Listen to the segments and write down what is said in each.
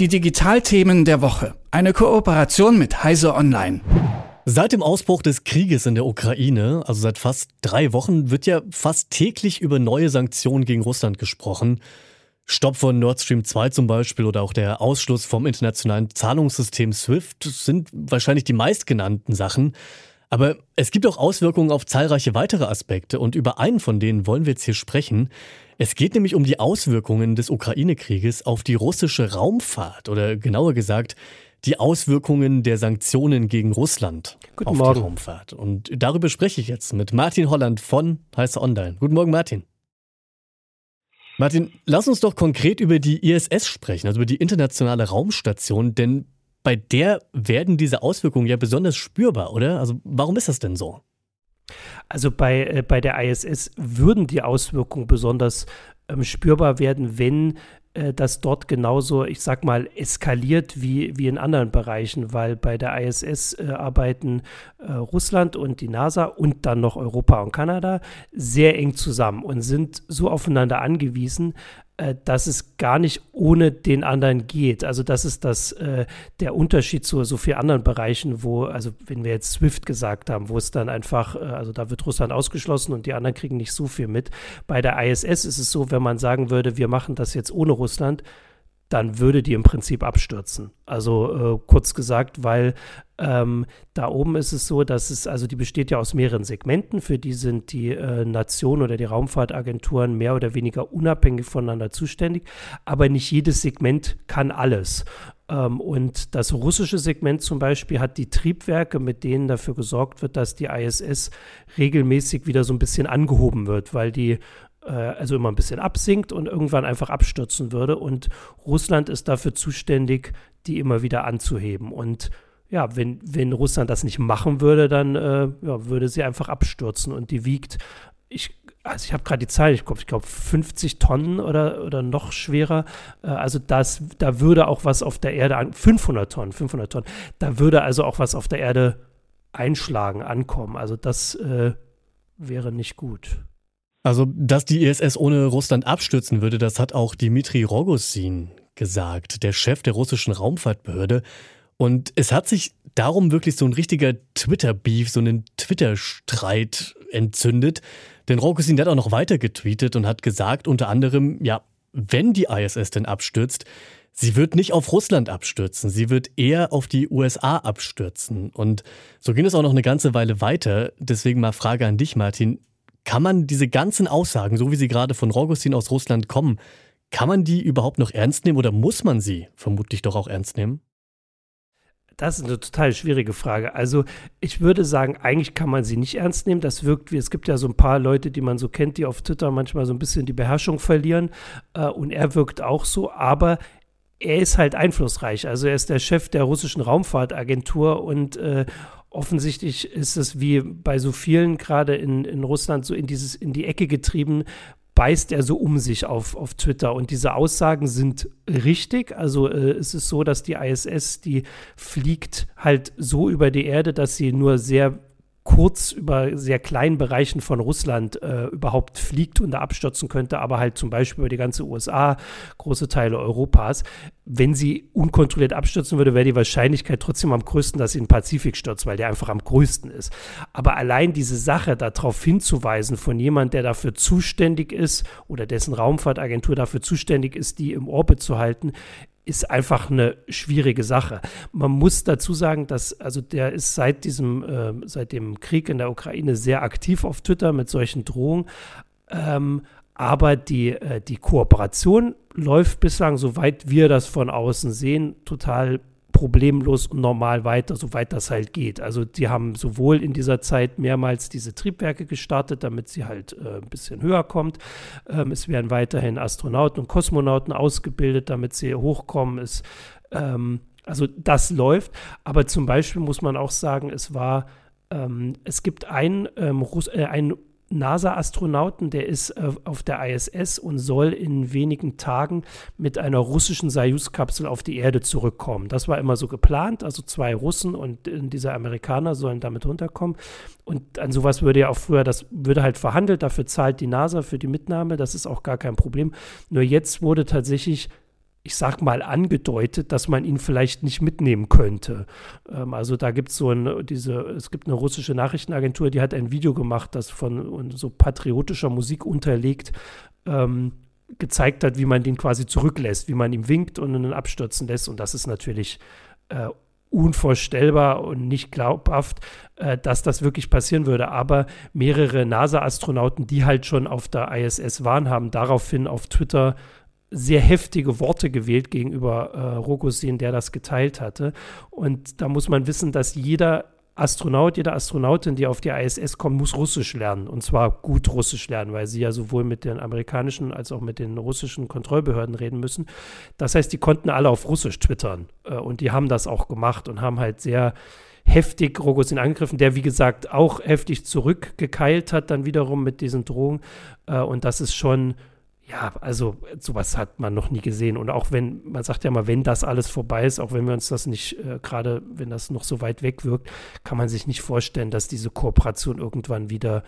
Die Digitalthemen der Woche. Eine Kooperation mit Heise Online. Seit dem Ausbruch des Krieges in der Ukraine, also seit fast drei Wochen, wird ja fast täglich über neue Sanktionen gegen Russland gesprochen. Stopp von Nord Stream 2 zum Beispiel oder auch der Ausschluss vom internationalen Zahlungssystem SWIFT sind wahrscheinlich die meistgenannten Sachen. Aber es gibt auch Auswirkungen auf zahlreiche weitere Aspekte und über einen von denen wollen wir jetzt hier sprechen. Es geht nämlich um die Auswirkungen des Ukraine-Krieges auf die russische Raumfahrt oder genauer gesagt die Auswirkungen der Sanktionen gegen Russland Guten auf Morgen. die Raumfahrt. Und darüber spreche ich jetzt mit Martin Holland von Heiße Online. Guten Morgen, Martin. Martin, lass uns doch konkret über die ISS sprechen, also über die internationale Raumstation, denn bei der werden diese Auswirkungen ja besonders spürbar, oder? Also warum ist das denn so? Also bei, äh, bei der ISS würden die Auswirkungen besonders ähm, spürbar werden, wenn äh, das dort genauso, ich sag mal, eskaliert wie, wie in anderen Bereichen, weil bei der ISS äh, arbeiten äh, Russland und die NASA und dann noch Europa und Kanada sehr eng zusammen und sind so aufeinander angewiesen, dass es gar nicht ohne den anderen geht. Also das ist das äh, der Unterschied zu so vielen anderen Bereichen, wo, also wenn wir jetzt SWIFT gesagt haben, wo es dann einfach, äh, also da wird Russland ausgeschlossen und die anderen kriegen nicht so viel mit. Bei der ISS ist es so, wenn man sagen würde, wir machen das jetzt ohne Russland, dann würde die im Prinzip abstürzen. Also äh, kurz gesagt, weil ähm, da oben ist es so, dass es, also die besteht ja aus mehreren Segmenten, für die sind die äh, Nationen oder die Raumfahrtagenturen mehr oder weniger unabhängig voneinander zuständig, aber nicht jedes Segment kann alles. Ähm, und das russische Segment zum Beispiel hat die Triebwerke, mit denen dafür gesorgt wird, dass die ISS regelmäßig wieder so ein bisschen angehoben wird, weil die also immer ein bisschen absinkt und irgendwann einfach abstürzen würde. Und Russland ist dafür zuständig, die immer wieder anzuheben. Und ja, wenn, wenn Russland das nicht machen würde, dann äh, ja, würde sie einfach abstürzen. Und die wiegt, ich, also ich habe gerade die Zahl im Kopf, ich glaube 50 Tonnen oder, oder noch schwerer. Äh, also das, da würde auch was auf der Erde, an, 500 Tonnen, 500 Tonnen, da würde also auch was auf der Erde einschlagen, ankommen. Also das äh, wäre nicht gut. Also, dass die ISS ohne Russland abstürzen würde, das hat auch Dmitri Rogozin gesagt, der Chef der russischen Raumfahrtbehörde. Und es hat sich darum wirklich so ein richtiger Twitter-Beef, so einen Twitter-Streit entzündet. Denn Rogozin hat auch noch weiter getweetet und hat gesagt, unter anderem, ja, wenn die ISS denn abstürzt, sie wird nicht auf Russland abstürzen, sie wird eher auf die USA abstürzen. Und so ging es auch noch eine ganze Weile weiter. Deswegen mal Frage an dich, Martin. Kann man diese ganzen Aussagen, so wie sie gerade von Rogozin aus Russland kommen, kann man die überhaupt noch ernst nehmen oder muss man sie vermutlich doch auch ernst nehmen? Das ist eine total schwierige Frage. Also ich würde sagen, eigentlich kann man sie nicht ernst nehmen. Das wirkt wie, es gibt ja so ein paar Leute, die man so kennt, die auf Twitter manchmal so ein bisschen die Beherrschung verlieren. Äh, und er wirkt auch so, aber er ist halt einflussreich. Also er ist der Chef der russischen Raumfahrtagentur und äh, offensichtlich ist es wie bei so vielen gerade in, in Russland so in dieses, in die Ecke getrieben, beißt er so um sich auf, auf Twitter. Und diese Aussagen sind richtig. Also äh, es ist so, dass die ISS, die fliegt halt so über die Erde, dass sie nur sehr kurz über sehr kleinen Bereichen von Russland äh, überhaupt fliegt und da abstürzen könnte, aber halt zum Beispiel über die ganze USA, große Teile Europas. Wenn sie unkontrolliert abstürzen würde, wäre die Wahrscheinlichkeit trotzdem am größten, dass sie in den Pazifik stürzt, weil der einfach am größten ist. Aber allein diese Sache darauf hinzuweisen von jemand, der dafür zuständig ist oder dessen Raumfahrtagentur dafür zuständig ist, die im Orbit zu halten, ist einfach eine schwierige Sache. Man muss dazu sagen, dass also der ist seit diesem äh, seit dem Krieg in der Ukraine sehr aktiv auf Twitter mit solchen Drohungen. Ähm, aber die, äh, die Kooperation läuft bislang, soweit wir das von außen sehen, total problemlos und normal weiter, soweit das halt geht. Also die haben sowohl in dieser Zeit mehrmals diese Triebwerke gestartet, damit sie halt äh, ein bisschen höher kommt. Ähm, es werden weiterhin Astronauten und Kosmonauten ausgebildet, damit sie hochkommen. Es, ähm, also das läuft. Aber zum Beispiel muss man auch sagen, es war, ähm, es gibt ein, ähm, Russ äh, ein NASA-Astronauten, der ist äh, auf der ISS und soll in wenigen Tagen mit einer russischen Soyuz-Kapsel auf die Erde zurückkommen. Das war immer so geplant, also zwei Russen und äh, dieser Amerikaner sollen damit runterkommen. Und an sowas würde ja auch früher, das würde halt verhandelt, dafür zahlt die NASA für die Mitnahme, das ist auch gar kein Problem. Nur jetzt wurde tatsächlich ich sag mal, angedeutet, dass man ihn vielleicht nicht mitnehmen könnte. Ähm, also da gibt es so ein, diese, es gibt eine russische Nachrichtenagentur, die hat ein Video gemacht, das von so patriotischer Musik unterlegt ähm, gezeigt hat, wie man den quasi zurücklässt, wie man ihm winkt und ihn abstürzen lässt. Und das ist natürlich äh, unvorstellbar und nicht glaubhaft, äh, dass das wirklich passieren würde. Aber mehrere NASA-Astronauten, die halt schon auf der ISS waren, haben daraufhin auf Twitter sehr heftige Worte gewählt gegenüber äh, Rogosin, der das geteilt hatte. Und da muss man wissen, dass jeder Astronaut, jede Astronautin, die auf die ISS kommt, muss Russisch lernen. Und zwar gut Russisch lernen, weil sie ja sowohl mit den amerikanischen als auch mit den russischen Kontrollbehörden reden müssen. Das heißt, die konnten alle auf Russisch twittern. Äh, und die haben das auch gemacht und haben halt sehr heftig Rogosin angegriffen, der wie gesagt auch heftig zurückgekeilt hat, dann wiederum mit diesen Drohungen. Äh, und das ist schon ja, also sowas hat man noch nie gesehen. Und auch wenn, man sagt ja mal, wenn das alles vorbei ist, auch wenn wir uns das nicht, äh, gerade wenn das noch so weit weg wirkt, kann man sich nicht vorstellen, dass diese Kooperation irgendwann wieder,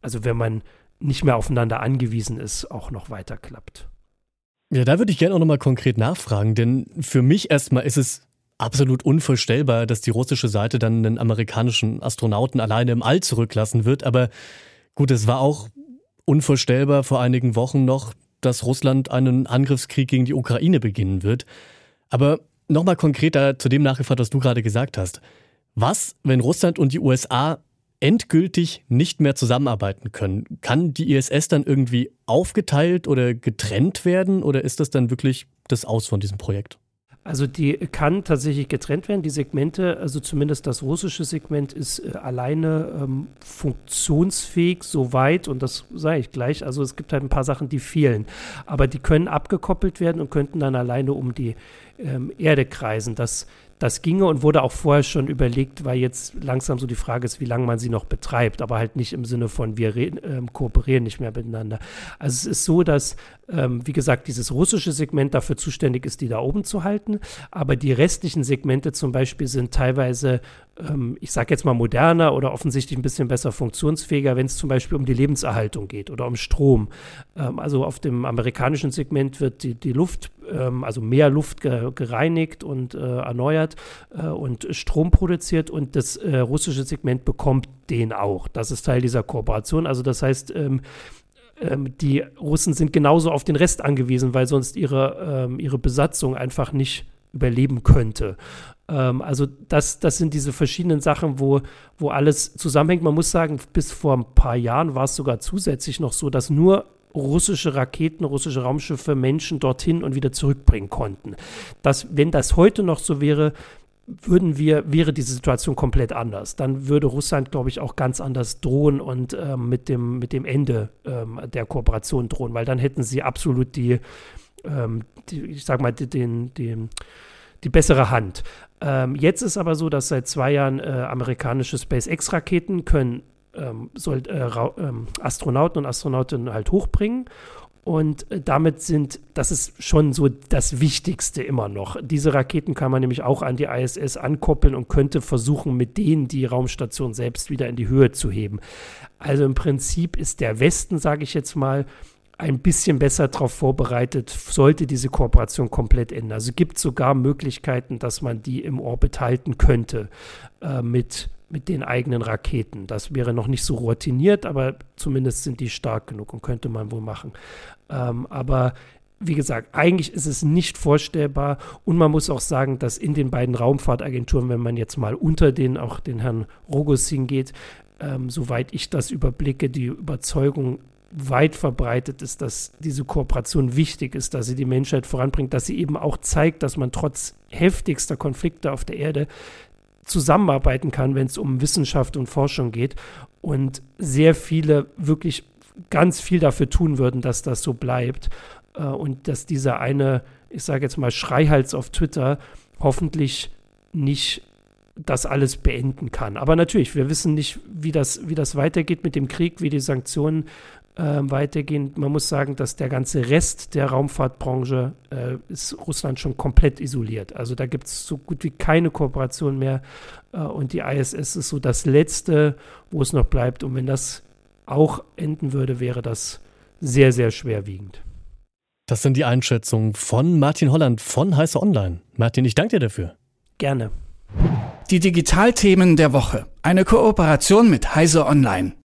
also wenn man nicht mehr aufeinander angewiesen ist, auch noch weiter klappt. Ja, da würde ich gerne auch nochmal konkret nachfragen, denn für mich erstmal ist es absolut unvorstellbar, dass die russische Seite dann einen amerikanischen Astronauten alleine im All zurücklassen wird. Aber gut, es war auch unvorstellbar vor einigen Wochen noch, dass Russland einen Angriffskrieg gegen die Ukraine beginnen wird. Aber nochmal konkreter zu dem nachgefragt, was du gerade gesagt hast. Was, wenn Russland und die USA endgültig nicht mehr zusammenarbeiten können? Kann die ISS dann irgendwie aufgeteilt oder getrennt werden oder ist das dann wirklich das Aus von diesem Projekt? Also die kann tatsächlich getrennt werden. Die Segmente, also zumindest das russische Segment, ist äh, alleine ähm, funktionsfähig soweit und das sage ich gleich. Also es gibt halt ein paar Sachen, die fehlen, aber die können abgekoppelt werden und könnten dann alleine um die ähm, Erde kreisen. Das das ginge und wurde auch vorher schon überlegt, weil jetzt langsam so die Frage ist, wie lange man sie noch betreibt, aber halt nicht im Sinne von wir ähm, kooperieren nicht mehr miteinander. Also es ist so, dass, ähm, wie gesagt, dieses russische Segment dafür zuständig ist, die da oben zu halten, aber die restlichen Segmente zum Beispiel sind teilweise ähm, ich sage jetzt mal moderner oder offensichtlich ein bisschen besser funktionsfähiger, wenn es zum Beispiel um die Lebenserhaltung geht oder um Strom. Ähm, also auf dem amerikanischen Segment wird die, die Luft, ähm, also mehr Luft ge gereinigt und äh, erneuert äh, und Strom produziert und das äh, russische Segment bekommt den auch. Das ist Teil dieser Kooperation. Also das heißt, ähm, ähm, die Russen sind genauso auf den Rest angewiesen, weil sonst ihre, ähm, ihre Besatzung einfach nicht überleben könnte. Ähm, also das, das sind diese verschiedenen Sachen, wo, wo alles zusammenhängt. Man muss sagen, bis vor ein paar Jahren war es sogar zusätzlich noch so, dass nur russische Raketen, russische Raumschiffe Menschen dorthin und wieder zurückbringen konnten. Das, wenn das heute noch so wäre, würden wir, wäre diese Situation komplett anders. Dann würde Russland, glaube ich, auch ganz anders drohen und ähm, mit, dem, mit dem Ende ähm, der Kooperation drohen, weil dann hätten sie absolut die, ähm, die ich sag mal, den, den, die bessere Hand. Ähm, jetzt ist aber so, dass seit zwei Jahren äh, amerikanische SpaceX-Raketen können ähm, soll, äh, ähm, Astronauten und Astronautinnen halt hochbringen. Und äh, damit sind, das ist schon so das Wichtigste immer noch. Diese Raketen kann man nämlich auch an die ISS ankoppeln und könnte versuchen, mit denen die Raumstation selbst wieder in die Höhe zu heben. Also im Prinzip ist der Westen, sage ich jetzt mal, ein bisschen besser darauf vorbereitet, sollte diese Kooperation komplett enden. Also gibt es sogar Möglichkeiten, dass man die im Orbit halten könnte äh, mit, mit den eigenen Raketen. Das wäre noch nicht so routiniert, aber zumindest sind die stark genug und könnte man wohl machen. Ähm, aber wie gesagt, eigentlich ist es nicht vorstellbar und man muss auch sagen, dass in den beiden Raumfahrtagenturen, wenn man jetzt mal unter den auch den Herrn Rogosin geht, ähm, soweit ich das überblicke, die Überzeugung weit verbreitet ist, dass diese Kooperation wichtig ist, dass sie die Menschheit voranbringt, dass sie eben auch zeigt, dass man trotz heftigster Konflikte auf der Erde zusammenarbeiten kann, wenn es um Wissenschaft und Forschung geht. Und sehr viele wirklich ganz viel dafür tun würden, dass das so bleibt. Äh, und dass dieser eine, ich sage jetzt mal, Schreihals auf Twitter hoffentlich nicht das alles beenden kann. Aber natürlich, wir wissen nicht, wie das, wie das weitergeht mit dem Krieg, wie die Sanktionen äh, weitergehen. Man muss sagen, dass der ganze Rest der Raumfahrtbranche äh, ist Russland schon komplett isoliert. Also da gibt es so gut wie keine Kooperation mehr. Äh, und die ISS ist so das Letzte, wo es noch bleibt. Und wenn das auch enden würde, wäre das sehr, sehr schwerwiegend. Das sind die Einschätzungen von Martin Holland von Heiße Online. Martin, ich danke dir dafür. Gerne. Die Digitalthemen der Woche. Eine Kooperation mit Heise Online.